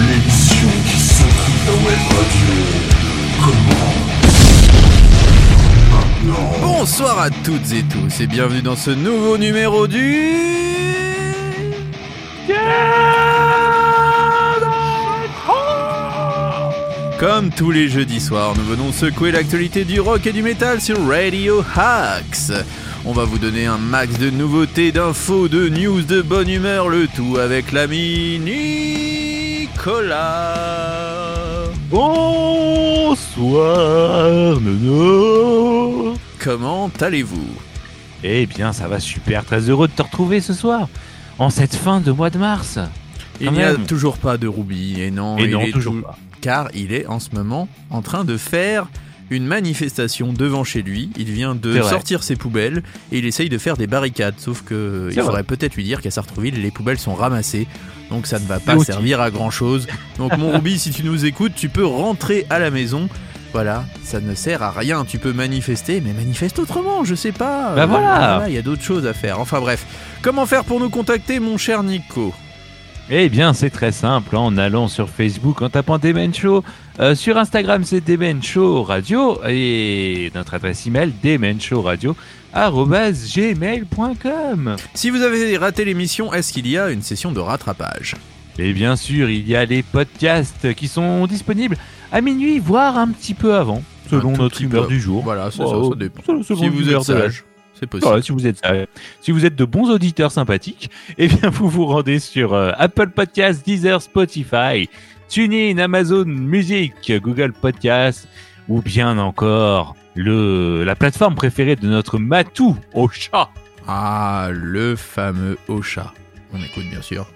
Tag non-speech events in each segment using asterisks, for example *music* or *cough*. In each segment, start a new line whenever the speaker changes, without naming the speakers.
L'émission qui s'intrigue la web radio. Commence maintenant.
Bonsoir à toutes et tous et bienvenue dans ce nouveau numéro du... Comme tous les jeudis soirs, nous venons secouer l'actualité du rock et du métal sur Radio Hacks. On va vous donner un max de nouveautés, d'infos, de news, de bonne humeur, le tout avec l'ami Nicolas.
Bonsoir, Nono.
Comment allez-vous?
Eh bien, ça va super. Très heureux de te retrouver ce soir, en cette fin de mois de mars.
Il n'y a toujours pas de Ruby, et non,
Et
il
non,
est
toujours
tou-
pas.
car il est en ce moment en train de faire une manifestation devant chez lui. Il vient de sortir ses poubelles et il essaye de faire des barricades. Sauf que il faudrait peut-être lui dire qu'à Sartreville, les poubelles sont ramassées. Donc ça ne va pas servir à grand chose. Donc mon Ruby, si tu nous écoutes, tu peux rentrer à la maison. Voilà, ça ne sert à rien. Tu peux manifester, mais manifeste autrement, je sais pas.
Bah voilà.
Il y a d'autres choses à faire. Enfin bref, comment faire pour nous contacter, mon cher Nico?
Eh bien, c'est très simple. En allant sur Facebook, en tapant Demen Show. Euh, sur Instagram, c'est Demen Show Radio. Et notre adresse email, gmail.com.
Si vous avez raté l'émission, est-ce qu'il y a une session de rattrapage?
Et bien sûr, il y a les podcasts qui sont disponibles à minuit, voire un petit peu avant, selon notre humeur du jour.
Voilà, c'est
Oh,
ça, ça dépend.
selon- selon
Si vous êtes sage, c'est possible.
Voilà, si vous êtes euh, si vous êtes de bons auditeurs sympathiques, *laughs* eh bien vous vous rendez sur euh, Apple Podcasts, Deezer, Spotify, TuneIn, Amazon Music, Google Podcasts ou bien encore le la plateforme préférée de notre matou au chat.
Ah, le fameux Ocha. On écoute bien sûr.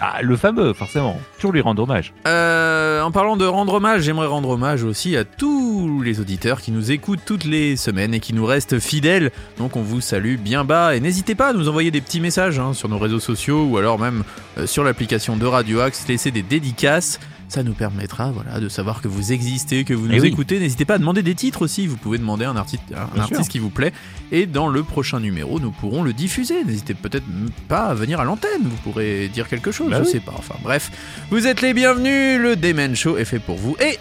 Ah, le fameux, forcément. Toujours lui rendre hommage.
Euh, en parlant de rendre hommage, j'aimerais rendre hommage aussi à tous les auditeurs qui nous écoutent toutes les semaines et qui nous restent fidèles. Donc on vous salue bien bas et n'hésitez pas à nous envoyer des petits messages hein, sur nos réseaux sociaux ou alors même euh, sur l'application de Radio Axe, laisser des dédicaces. Ça nous permettra voilà, de savoir que vous existez, que vous nous
Eh oui.
écoutez. N'hésitez pas à demander des titres aussi. Vous pouvez demander un, artiste, un artiste qui vous plaît. Et dans le prochain numéro, nous pourrons le diffuser. N'hésitez peut-être pas à venir à l'antenne. Vous pourrez dire quelque chose.
Bah
je
oui.
sais pas. Enfin bref, vous êtes les bienvenus. Le Demen Show est fait pour vous. Et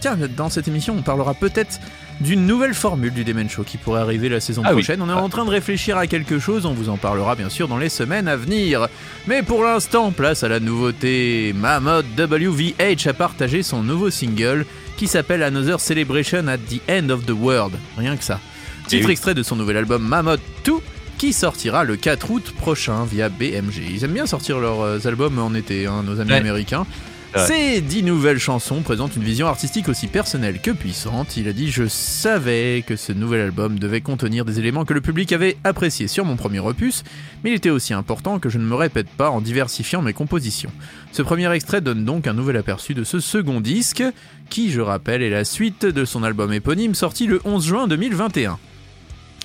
tiens, dans cette émission, on parlera peut-être d'une nouvelle formule du Demen Show qui pourrait arriver la saison
Ah oui.
prochaine. On est en train de réfléchir à quelque chose. On vous en parlera bien sûr dans les semaines à venir. Mais pour l'instant, place à la nouveauté. Mammoth WVH a partagé son nouveau single qui s'appelle Another Celebration at the End of the World. Rien que ça. Titre
Eh oui.
extrait de son nouvel album Mammoth 2 qui sortira le 4 août prochain via BMG. Ils aiment bien sortir leurs euh, albums en été, hein, nos amis
Ouais.
américains. Ces dix nouvelles chansons présentent une vision artistique aussi personnelle que puissante. Il a dit Je savais que ce nouvel album devait contenir des éléments que le public avait appréciés sur mon premier opus, mais il était aussi important que je ne me répète pas en diversifiant mes compositions. Ce premier extrait donne donc un nouvel aperçu de ce second disque, qui, je rappelle, est la suite de son album éponyme sorti le 11 juin 2021.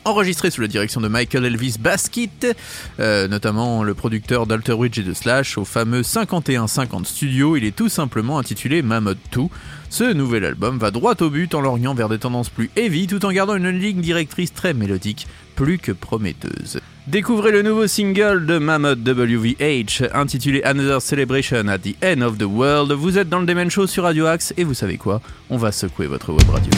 Enregistré sous la direction de Michael Elvis Basket, euh, notamment le producteur d'Alter Ridge et de Slash, au fameux 5150 Studio, il est tout simplement intitulé Mammoth 2. Ce nouvel album va droit au but en lorgnant vers des tendances plus heavy tout en gardant une ligne directrice très mélodique, plus que prometteuse. Découvrez le nouveau single de Mammoth WVH intitulé Another Celebration at the End of the World. Vous êtes dans le Demen Show sur Radio Axe et vous savez quoi? On va secouer votre web radio.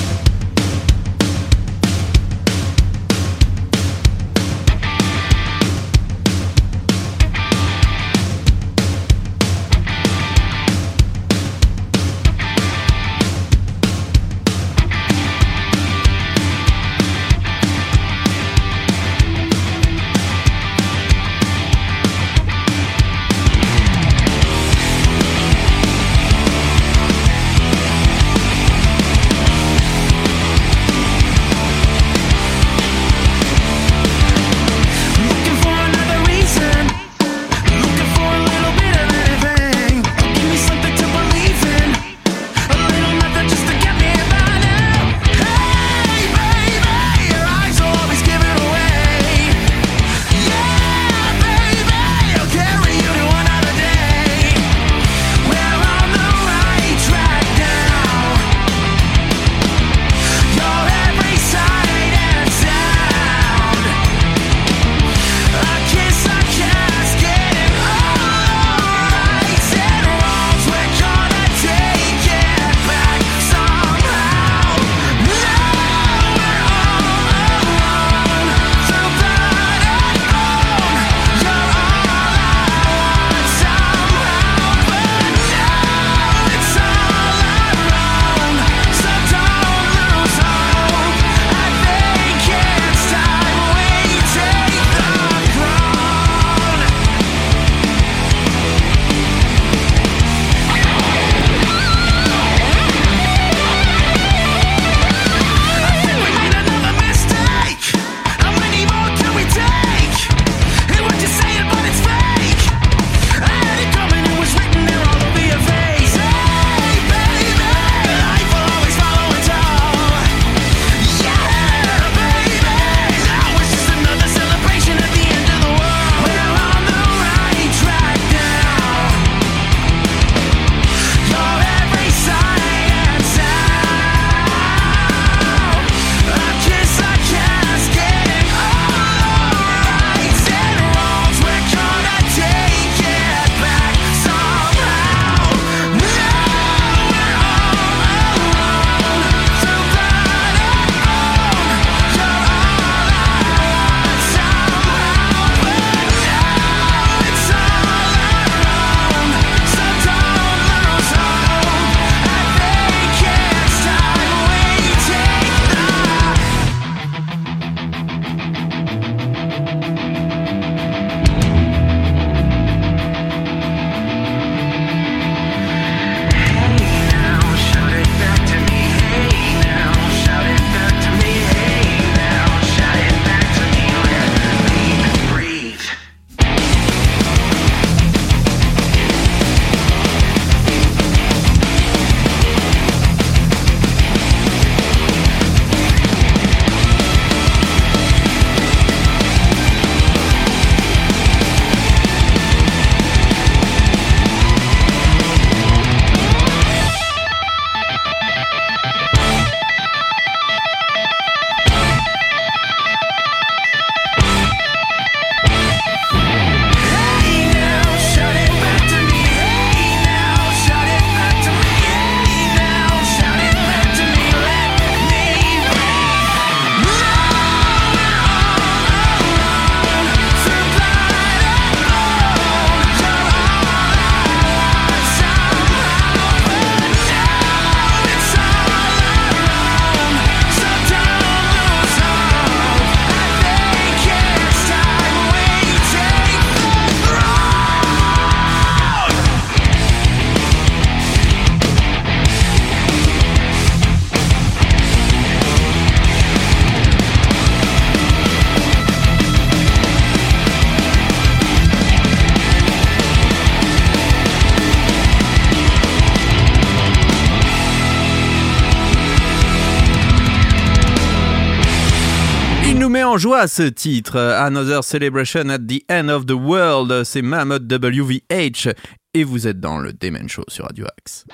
Nous met en joie ce titre. Another Celebration at the End of the World. C'est Mammoth WVH. Et vous êtes dans le Demen Show sur Radio Axe.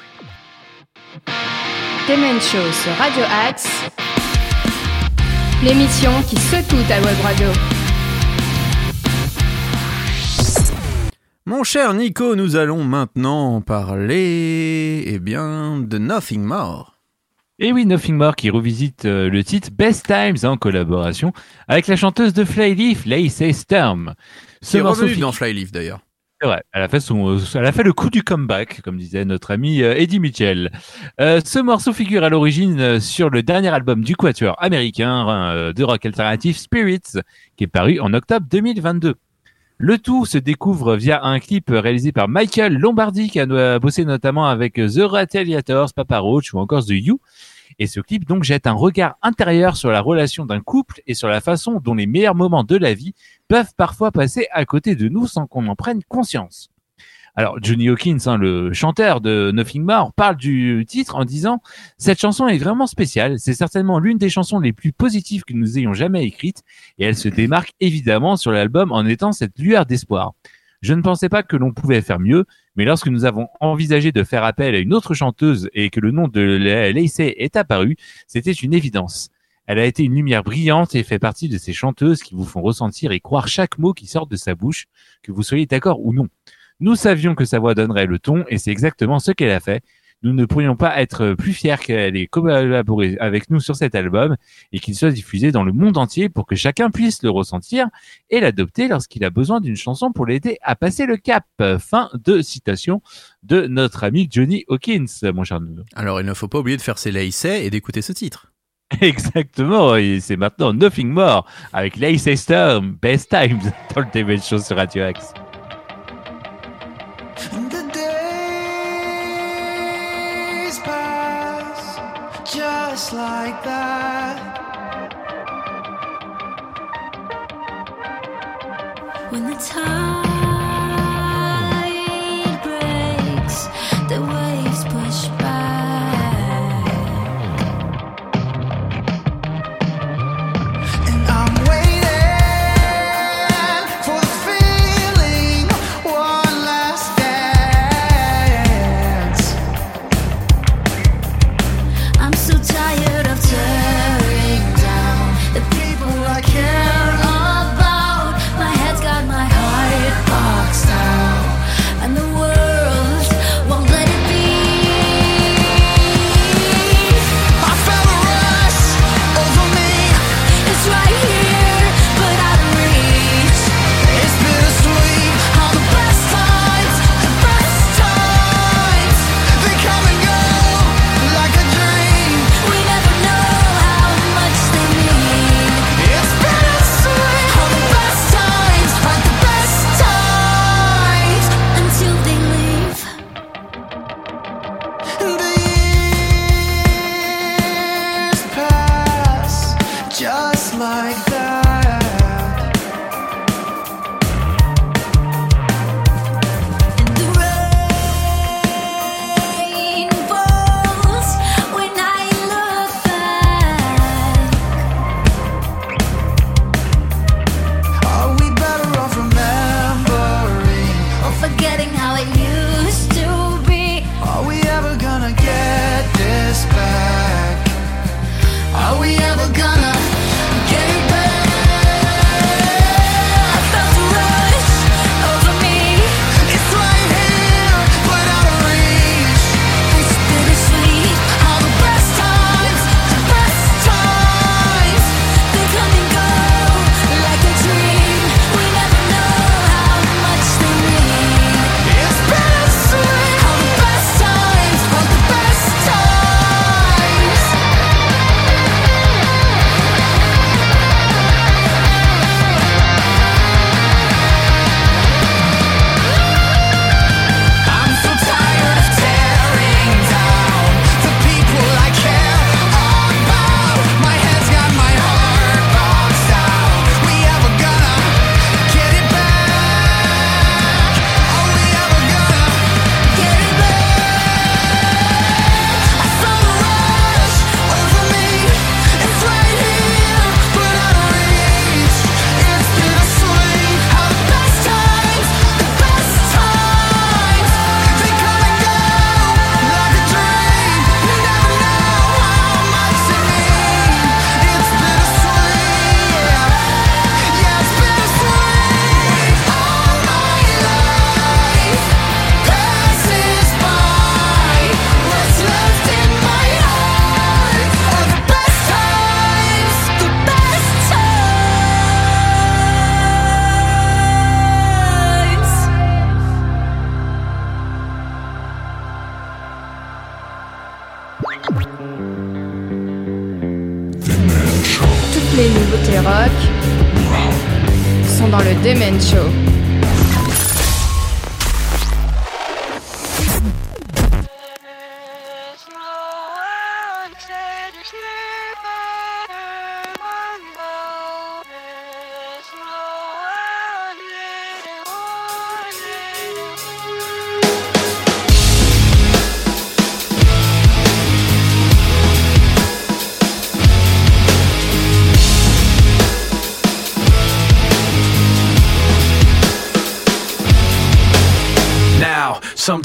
Demen Show sur Radio Axe. L'émission qui secoue ta web radio.
Mon cher Nico, nous allons maintenant parler, eh bien, de Nothing More.
Et oui, Nothing More qui revisite euh, le titre Best Times en collaboration avec la chanteuse de Flyleaf, Lacey Sturm.
Ce morceau revenu dans Flyleaf d'ailleurs.
C'est vrai, elle a, fait son, euh, elle a fait le coup du comeback, comme disait notre ami euh, Eddie Mitchell. ce morceau figure à l'origine sur le dernier album du quatuor américain de rock alternatif Spirits, qui est paru en octobre 2022. Le tout se découvre via un clip réalisé par Michael Lombardi qui a bossé notamment avec The Rataliators, Papa Roach ou encore The You. Et ce clip donc jette un regard intérieur sur la relation d'un couple et sur la façon dont les meilleurs moments de la vie peuvent parfois passer à côté de nous sans qu'on en prenne conscience. Alors Johnny Hawkins, hein, le chanteur de Nothing More, parle du titre en disant cette chanson est vraiment spéciale. C'est certainement l'une des chansons les plus positives que nous ayons jamais écrites et elle se démarque évidemment sur l'album en étant cette lueur d'espoir. Je ne pensais pas que l'on pouvait faire mieux, mais lorsque nous avons envisagé de faire appel à une autre chanteuse et que le nom de Lacey est apparu, c'était une évidence. Elle a été une lumière brillante et fait partie de ces chanteuses qui vous font ressentir et croire chaque mot qui sort de sa bouche, que vous soyez d'accord ou non. Nous savions que sa voix donnerait le ton et c'est exactement ce qu'elle a fait. Nous ne pourrions pas être plus fiers qu'elle ait collaboré avec nous sur cet album et qu'il soit diffusé dans le monde entier pour que chacun puisse le ressentir et l'adopter lorsqu'il a besoin d'une chanson pour l'aider à passer le cap. Fin de citation de notre ami Johnny Hawkins, mon cher Nuno.
Alors il ne faut pas oublier de faire ses lacets et d'écouter ce titre. *laughs*
Exactement, et c'est maintenant Nothing More avec Lacey Storm, Best Times *laughs* dans le TV Show sur Radio Axe. Like that. When the time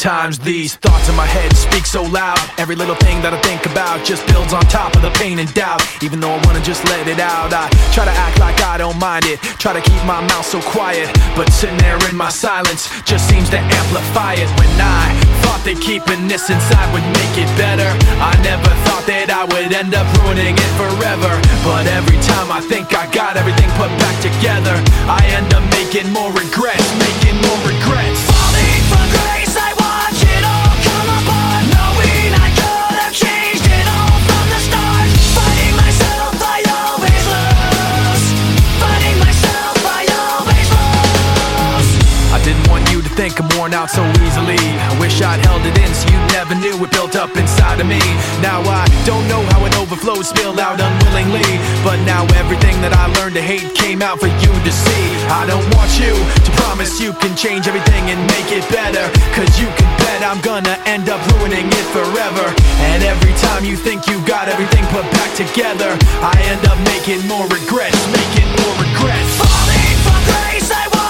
sometimes these thoughts in my head speak so loud. Every little thing that I think about just builds on top of the pain and doubt. Even though I wanna just let it out, I try to act like I don't mind it. Try to keep my mouth so quiet, but sitting there in my silence just seems to amplify it. When I thought that keeping this inside would make it better, I never thought that I would end up ruining it forever. But every time I think I got everything put back together, I end up making more regrets, making more regrets. Worn out so easily. I wish I'd held it in so you never knew it built up inside of me. Now I don't know how it overflowed, spilled out unwillingly. But now everything that I learned to hate came out for you to see. I don't want you to promise you can change everything and make it better. Cause you can bet I'm gonna end up ruining it forever. And every time you think you got everything put back together, I end up making more regrets, making more regrets. Falling from grace, I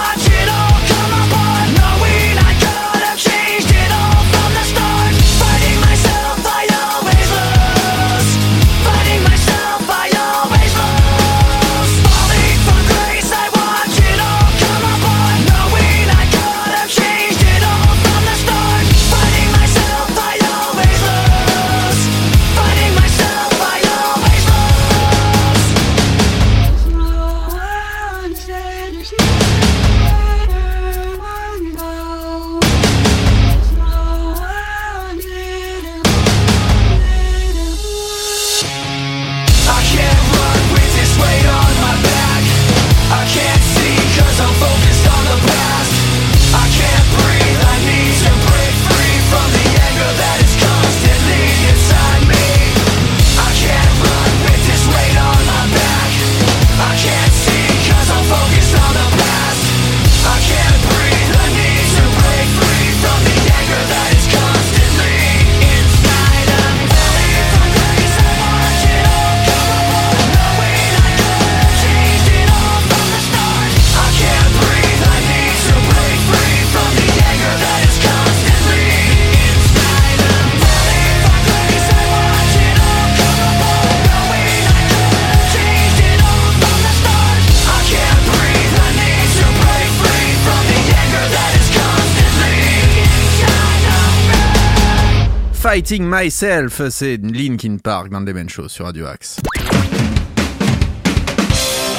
Fighting Myself,
c'est Linkin Park dans Demen Show sur Radio Axe.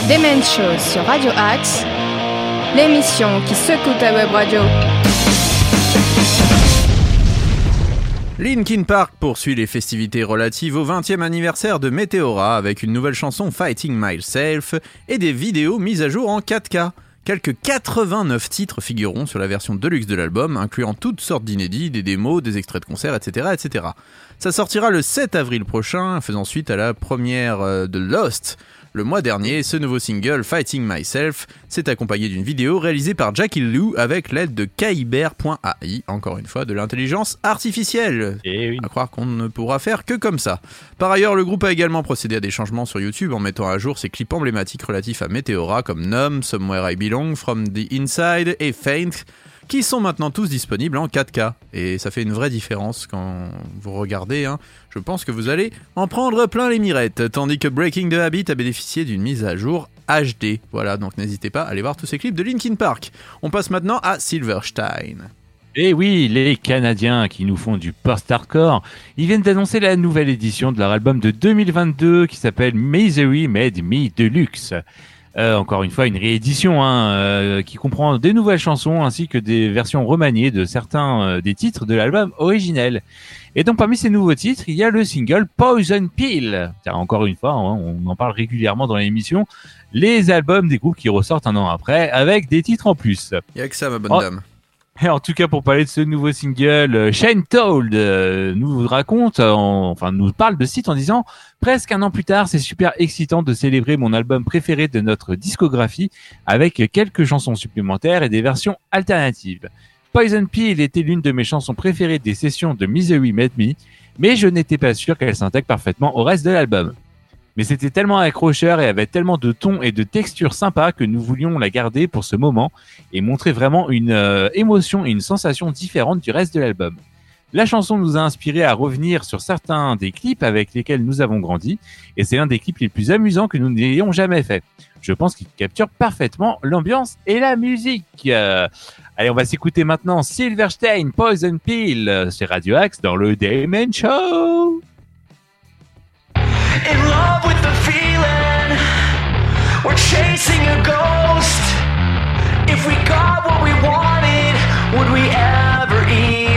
Demen Show sur Radio Axe. L'émission qui secoue ta web radio.
Linkin Park poursuit les festivités relatives au 20e anniversaire de Meteora avec une nouvelle chanson Fighting Myself et des vidéos mises à jour en 4K. Quelques 89 titres figureront sur la version deluxe de l'album, incluant toutes sortes d'inédits, des démos, des extraits de concerts, etc., etc. Ça sortira le 7 avril prochain, faisant suite à la première euh, de Lost. Le mois dernier, ce nouveau single, Fighting Myself, s'est accompagné d'une vidéo réalisée par Jackie Lou avec l'aide de Kyber.ai, encore une fois de l'intelligence artificielle.
Et oui.
À croire qu'on ne pourra faire que comme ça. Par ailleurs, le groupe a également procédé à des changements sur YouTube en mettant à jour ses clips emblématiques relatifs à Meteora comme Numb, Somewhere I Belong, From the Inside et Faint, qui sont maintenant tous disponibles en 4K. Et ça fait une vraie différence quand vous regardez. hein. Je pense que vous allez en prendre plein les mirettes. Tandis que Breaking the Habit a bénéficié d'une mise à jour HD. Voilà, donc n'hésitez pas à aller voir tous ces clips de Linkin Park. On passe maintenant à Silverstein.
Et oui, les Canadiens qui nous font du post-hardcore, ils viennent d'annoncer la nouvelle édition de leur album de 2022 qui s'appelle Misery Made Me Deluxe. Euh, encore une fois, une réédition hein, euh, qui comprend des nouvelles chansons ainsi que des versions remaniées de certains euh, des titres de l'album originel. Et donc parmi ces nouveaux titres, il y a le single Poison Pill. Encore une fois, hein, on en parle régulièrement dans l'émission. Les albums des groupes qui ressortent un an après avec des titres en plus.
Il a que ça, ma bonne
Oh.
dame.
Et en tout cas, pour parler de ce nouveau single, euh, Shane Told euh, nous raconte, euh, en- enfin nous parle de site en disant presque un an plus tard, c'est super excitant de célébrer mon album préféré de notre discographie avec quelques chansons supplémentaires et des versions alternatives. Poison Pill était l'une de mes chansons préférées des sessions de Misery Made Me, mais je n'étais pas sûr qu'elle s'intègre parfaitement au reste de l'album. Mais c'était tellement accrocheur et avait tellement de tons et de textures sympas que nous voulions la garder pour ce moment et montrer vraiment une euh, émotion et une sensation différente du reste de l'album. La chanson nous a inspiré à revenir sur certains des clips avec lesquels nous avons grandi, et c'est l'un des clips les plus amusants que nous n'ayons jamais fait. Je pense qu'il capture parfaitement l'ambiance et la musique. Euh, allez, on va s'écouter maintenant Silverstein Poison Pill euh, sur Radio Axe dans le Damon Show.
In love with the feeling. We're chasing a ghost. If we got what we wanted, would we ever even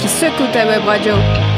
qui secoue ta web radio.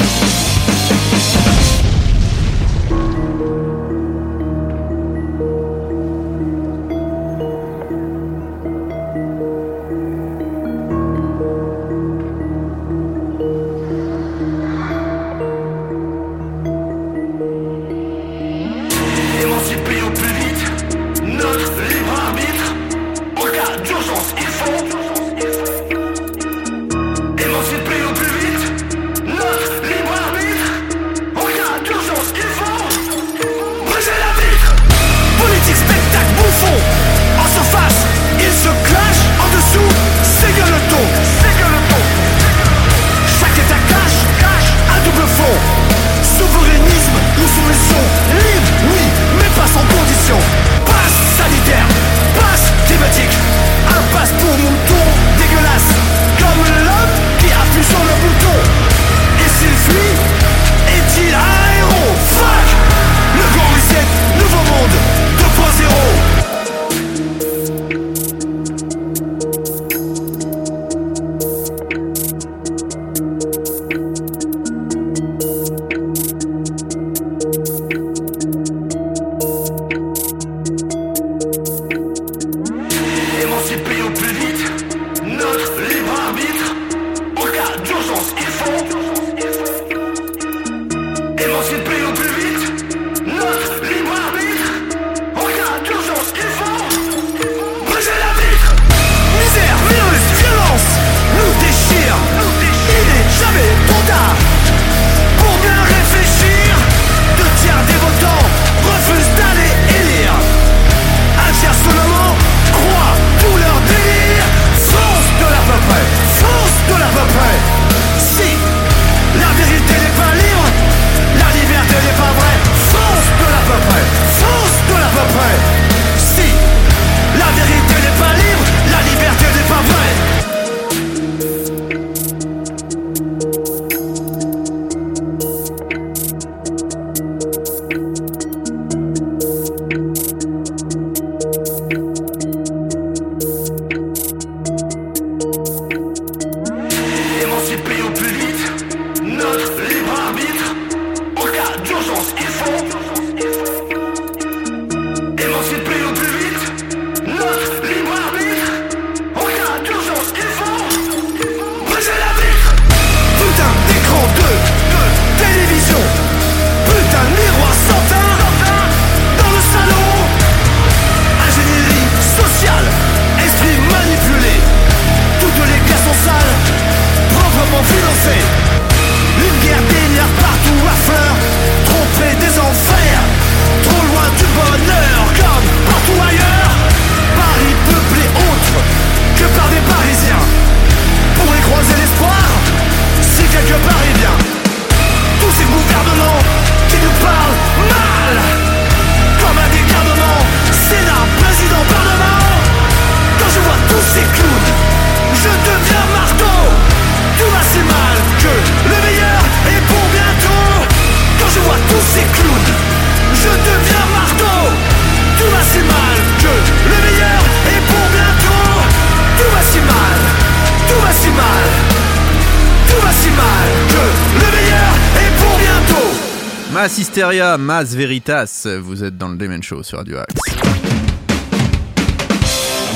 Mass Hysteria, Mass Veritas, vous êtes dans le Demen Show sur Radio Axe.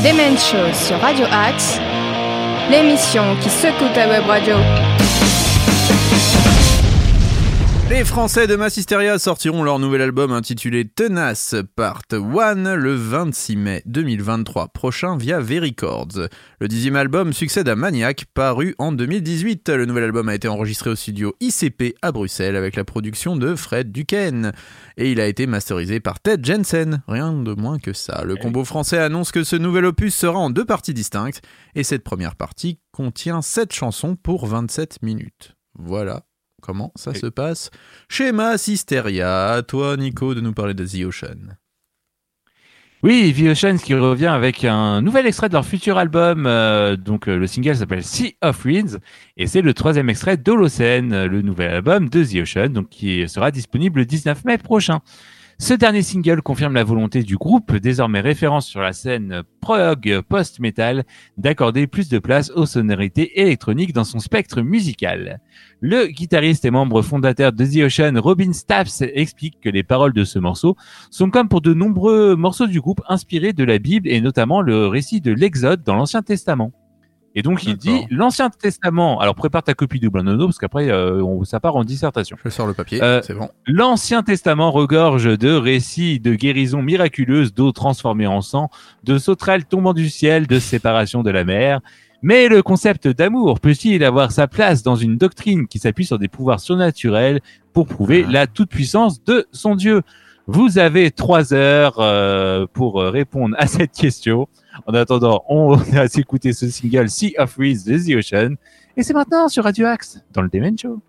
Demen Show sur Radio Axe, l'émission qui secoue ta web radio.
Les Français de Mass Hysteria sortiront leur nouvel album intitulé Tenace Part 1 le 26 mai 2023 prochain via V-Records. Le dixième album succède à Maniac, paru en 2018. Le nouvel album a été enregistré au studio ICP à Bruxelles avec la production de Fred Duquesne. Et il a été masterisé par Ted Jensen. Rien de moins que ça. Le combo français annonce que ce nouvel opus sera en deux parties distinctes. Et cette première partie contient 7 chansons pour 27 minutes. Voilà comment ça se passe? Chez Mass Hysteria. À toi, Nico, de nous parler de The Ocean.
Oui, The Oceans qui revient avec un nouvel extrait de leur futur album. euh, donc euh, le single s'appelle Sea of Winds et c'est le troisième extrait d'Holocene, euh, le nouvel album de The Ocean, donc qui sera disponible le 19 mai prochain. Ce dernier single confirme la volonté du groupe, désormais référence sur la scène prog post-metal, d'accorder plus de place aux sonorités électroniques dans son spectre musical. Le guitariste et membre fondateur de The Ocean, Robin Staffs, explique que les paroles de ce morceau sont comme pour de nombreux morceaux du groupe inspirés de la Bible et notamment le récit de l'Exode dans l'Ancien Testament. Et donc il dit l'Ancien Testament. Alors prépare ta copie double nono parce qu'après euh, on, ça part en dissertation.
Je sors le papier,
Euh,
c'est bon.
L'Ancien Testament regorge de récits de guérisons miraculeuses, d'eau transformée en sang, de sauterelles tombant du ciel, de séparation de la mer. Mais le concept d'amour peut-il avoir sa place dans une doctrine qui s'appuie sur des pouvoirs surnaturels pour prouver
Ah.
la toute-puissance de son Dieu? Vous avez trois heures euh, pour euh, répondre à *laughs* cette question. En attendant, on *laughs* va s'écouter ce single Sea of Reeds de The Ocean. Et c'est maintenant sur Radio Axe, dans le Demen Show.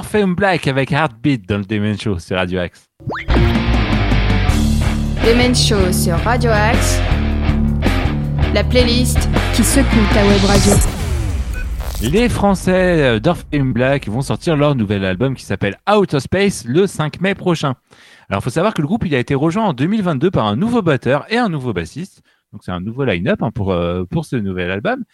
Orpheum Black avec Heartbeat dans le Demon Show sur Radio Axe.
Demen Show sur Radio Axe, la playlist qui secoue ta web radio.
Les Français d'Orpheum Black vont sortir leur nouvel album qui s'appelle Out of Space le 5 mai prochain. Alors, il faut savoir que le groupe il a été rejoint en 2022 par un nouveau batteur et un nouveau bassiste. Donc, c'est un nouveau line-up hein, pour, euh, pour ce nouvel album.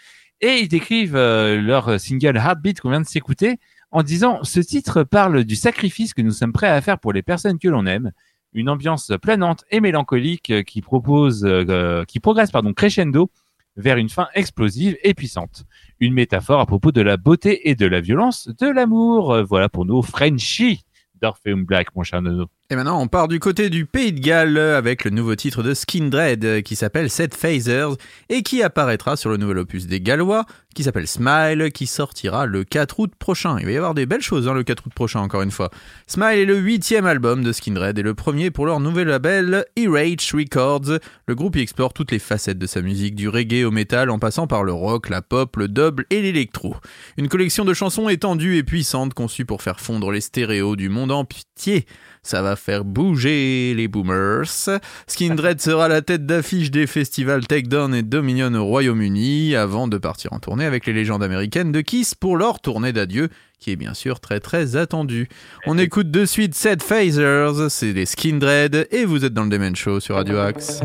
Et ils décrivent euh, leur single Heartbeat qu'on vient de s'écouter en disant Ce titre parle du sacrifice que nous sommes prêts à faire pour les personnes que l'on aime. Une ambiance planante et mélancolique qui propose, euh, qui progresse pardon, crescendo vers une fin explosive et puissante. Une métaphore à propos de la beauté et de la violence de l'amour. Voilà pour nos Frenchies d'Orpheum Black, mon cher Nono.
Et maintenant, on part du côté du Pays de Galles avec le nouveau titre de Skindred euh, qui s'appelle Set Phasers et qui apparaîtra sur le nouvel opus des Gallois qui s'appelle Smile qui sortira le 4 août prochain. Il va y avoir des belles choses hein, le 4 août prochain encore une fois. Smile est le huitième album de Skindred et le premier pour leur nouvel label E-Rage Records. Le groupe y explore toutes les facettes de sa musique, du reggae au métal en passant par le rock, la pop, le dub et l'électro. Une collection de chansons étendues et puissantes conçues pour faire fondre les stéréos du monde entier. Ça va faire bouger les boomers. Skindred sera la tête d'affiche des festivals Takedown et Dominion au Royaume-Uni avant de partir en tournée avec les légendes américaines de Kiss pour leur tournée d'adieu qui est bien sûr très très attendue. On écoute de suite Set Phasers, c'est les Skindred et vous êtes dans le Demen Show sur Radio Axe.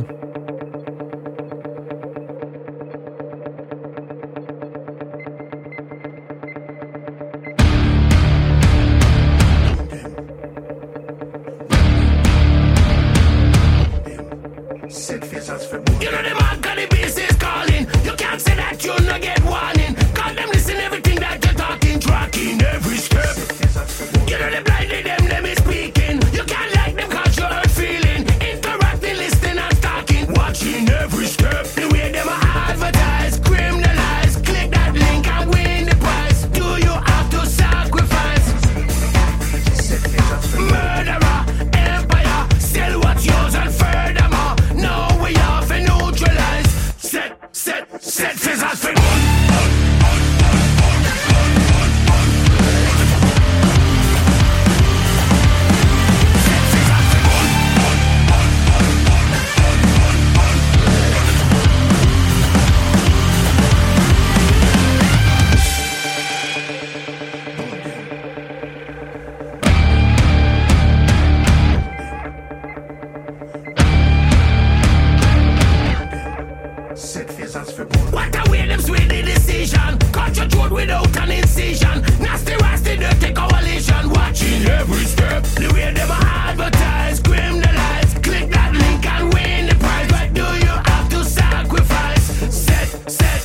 Them the decision. Cut your throat without an incision. Nasty, nasty, dirty coalition. Watching every step. The way them advertise, criminalize. Click that link and win the prize. But do you have to sacrifice? Set, set.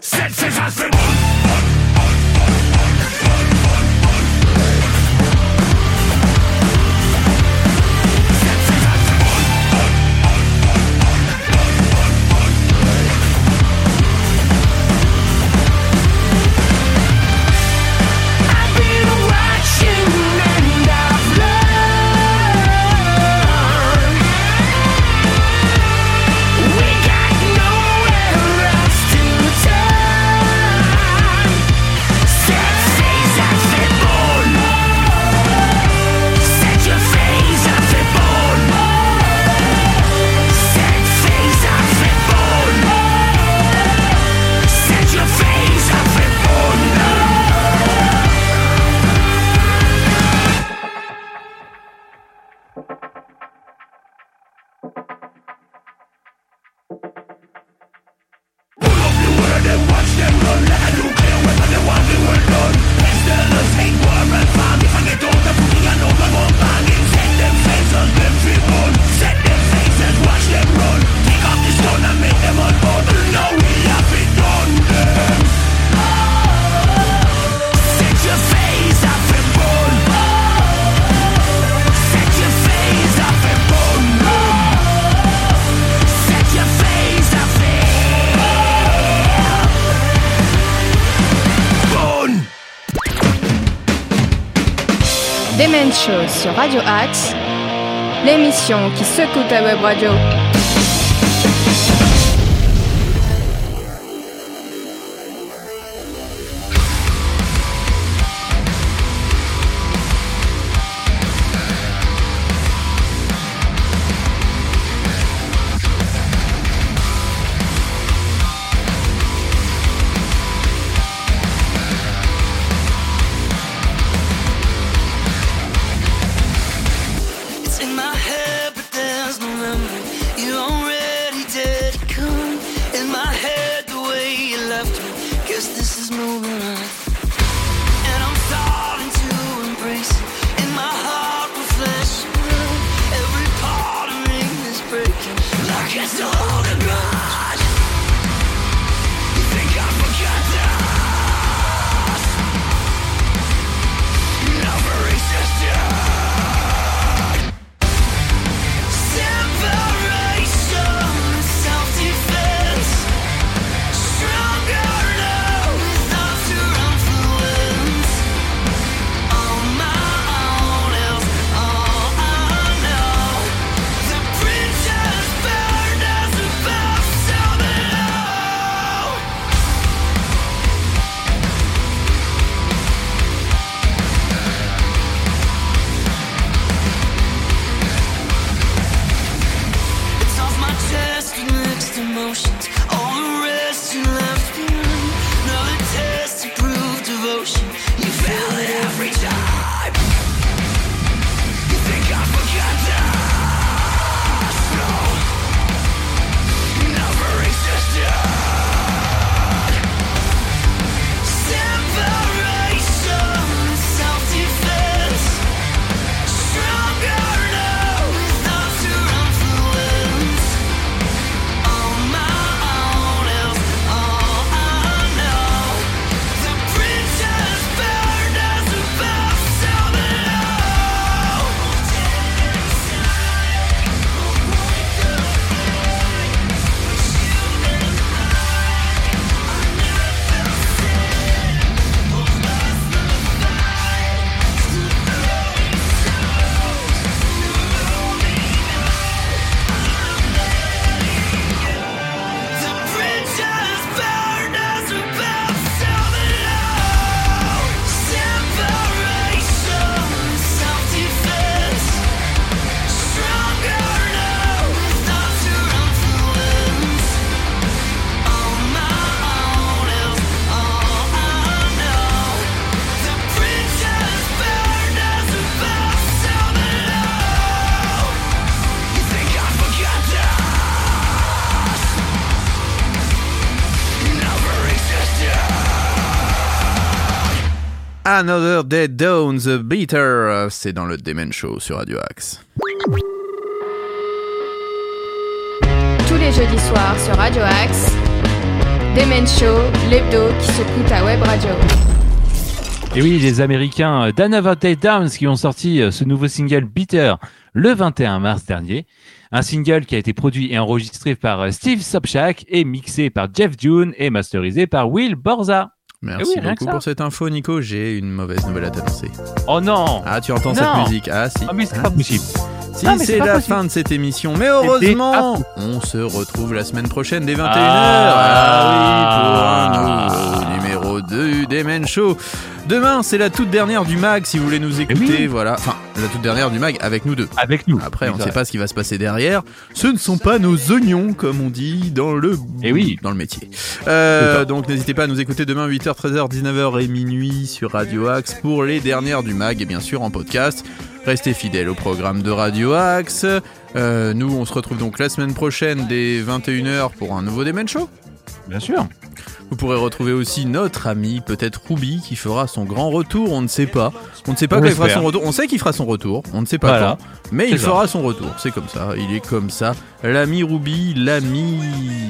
Set scissors for I've
Demen Show sur Radio Axe, l'émission qui secoue ta web radio.
Emotions. Another
Dead Down, The Beater, c'est dans le Demen Show sur Radio Axe.
Tous les jeudis soirs sur Radio Axe, Demen Show, l'hebdo qui secoue ta web radio.
Et oui, les Américains d'Another Day Downs qui ont sorti euh, ce nouveau single Bitter le 21 mars dernier. Un single qui a été produit et enregistré par euh, Steve Sobchak et mixé par Jeff June et masterisé par Will Borza.
Merci
Eh oui,
beaucoup pour cette info, Nico. J'ai une mauvaise nouvelle à t'annoncer.
Oh non
Ah, tu entends
Non.
cette musique Ah, si.
Ah mais c'est
Ah,
pas possible.
Si, c'est la
possible.
fin de cette émission. Mais heureusement,
C'était
on se retrouve la semaine prochaine dès 21h.
Ah.
Ah oui, pour un nouveau numéro 2 des Men Show. Demain, c'est la toute dernière du mag si vous voulez nous écouter.
Eh oui.
Voilà. Enfin, la toute dernière du mag avec nous deux.
Avec nous.
Après, on ne sait pas ce qui va se passer derrière. Ce ne sont pas nos oignons, comme on dit dans le,
Eh oui.
dans le métier. Euh, donc, n'hésitez pas à nous écouter demain 8h, 13h, 19h et minuit sur Radio Axe pour les dernières du mag et bien sûr en podcast. Restez fidèles au programme de Radio Axe. Euh, nous, on se retrouve donc la semaine prochaine dès 21h pour un nouveau Demen Show.
Bien sûr.
Vous pourrez retrouver aussi notre ami, peut-être Ruby, qui fera son grand retour. On ne sait pas. On ne sait pas
On
quand il fera son retour. On sait qu'il fera son retour. On ne sait pas
Voilà.
quand. Mais il
ça.
fera son retour. C'est comme ça. Il est comme ça. L'ami Ruby, l'ami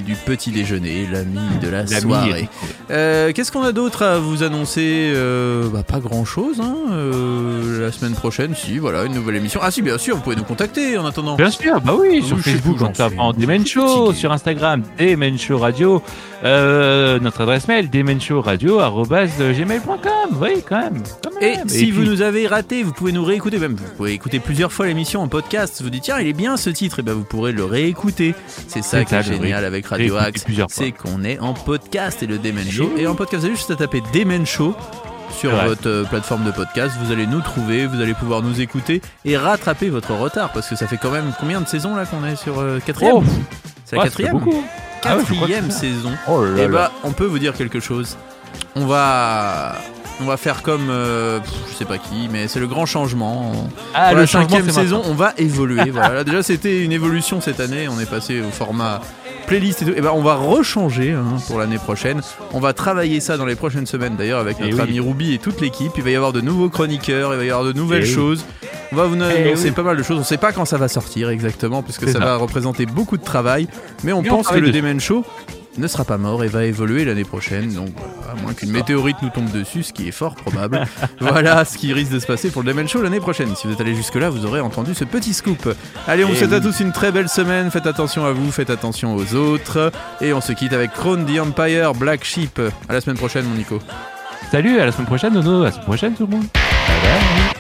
du petit déjeuner, l'ami de la soirée. Euh, Qu'est-ce qu'on a d'autre à vous annoncer Euh, bah, Pas grand-chose. Hein. Euh, la semaine prochaine, si, voilà, une nouvelle émission. Ah si, bien sûr, vous pouvez nous contacter en attendant.
Bien sûr, bah oui, sur Facebook
suis.
tapant Demen Show, sur Instagram Demen Show Radio, euh, notre adresse mail demenshowradio@gmail.com. Oui, quand même. quand
Et
même.
si vous nous avez raté, vous pouvez nous réécouter, même vous pouvez écouter plusieurs fois l'émission en podcast. Vous dites tiens, il est bien ce titre, et ben vous pourrez le réécouter. C'est ça qui est génial avec Radio Axe, c'est qu'on est en podcast et le Demen
Eh
Show. Et en podcast, vous avez juste à taper Demen Show sur votre euh, plateforme de podcast. Vous allez nous trouver, vous allez pouvoir nous écouter et rattraper votre retard parce que ça fait quand même combien de saisons là qu'on est sur euh, quatrième?
Oh,
C'est la
ça fait
quatrième.
Ah ouais,
Quatrième saison.
Oh là
Et
là.
bah, on peut vous dire quelque chose. On va, on va faire comme, euh, je sais pas qui, mais c'est le grand changement.
Ah,
Pour
le
la
changement,
cinquième saison,
maintenant.
on va évoluer. voilà. Là, déjà, c'était une évolution cette année. On est passé au format playlist et tout. Et ben on va rechanger hein, pour l'année prochaine. On va travailler ça dans les prochaines semaines d'ailleurs avec
Eh
notre ami Ruby et toute l'équipe. Il va y avoir de nouveaux chroniqueurs, il va y avoir de nouvelles
Eh oui.
choses. On va vous
Eh
annoncer
oui.
pas mal de choses. On sait pas quand ça va sortir exactement puisque ça,
ça.
va représenter beaucoup de travail. Mais on pense que le. Demen Show ne sera pas mort et va évoluer l'année prochaine. Donc, à moins qu'une météorite nous tombe dessus, ce qui est fort probable. *laughs* voilà ce qui risque de se passer pour le Demen Show l'année prochaine. Si vous êtes allé jusque-là, vous aurez entendu ce petit scoop. Allez, on vous souhaite à tous une très belle semaine. Faites attention à vous, faites attention aux autres. Et on se quitte avec Crown the Empire, Black Sheep. À la semaine prochaine, mon Nico.
Salut, à la semaine prochaine, Nono. À la semaine prochaine, tout le monde. Bye bye.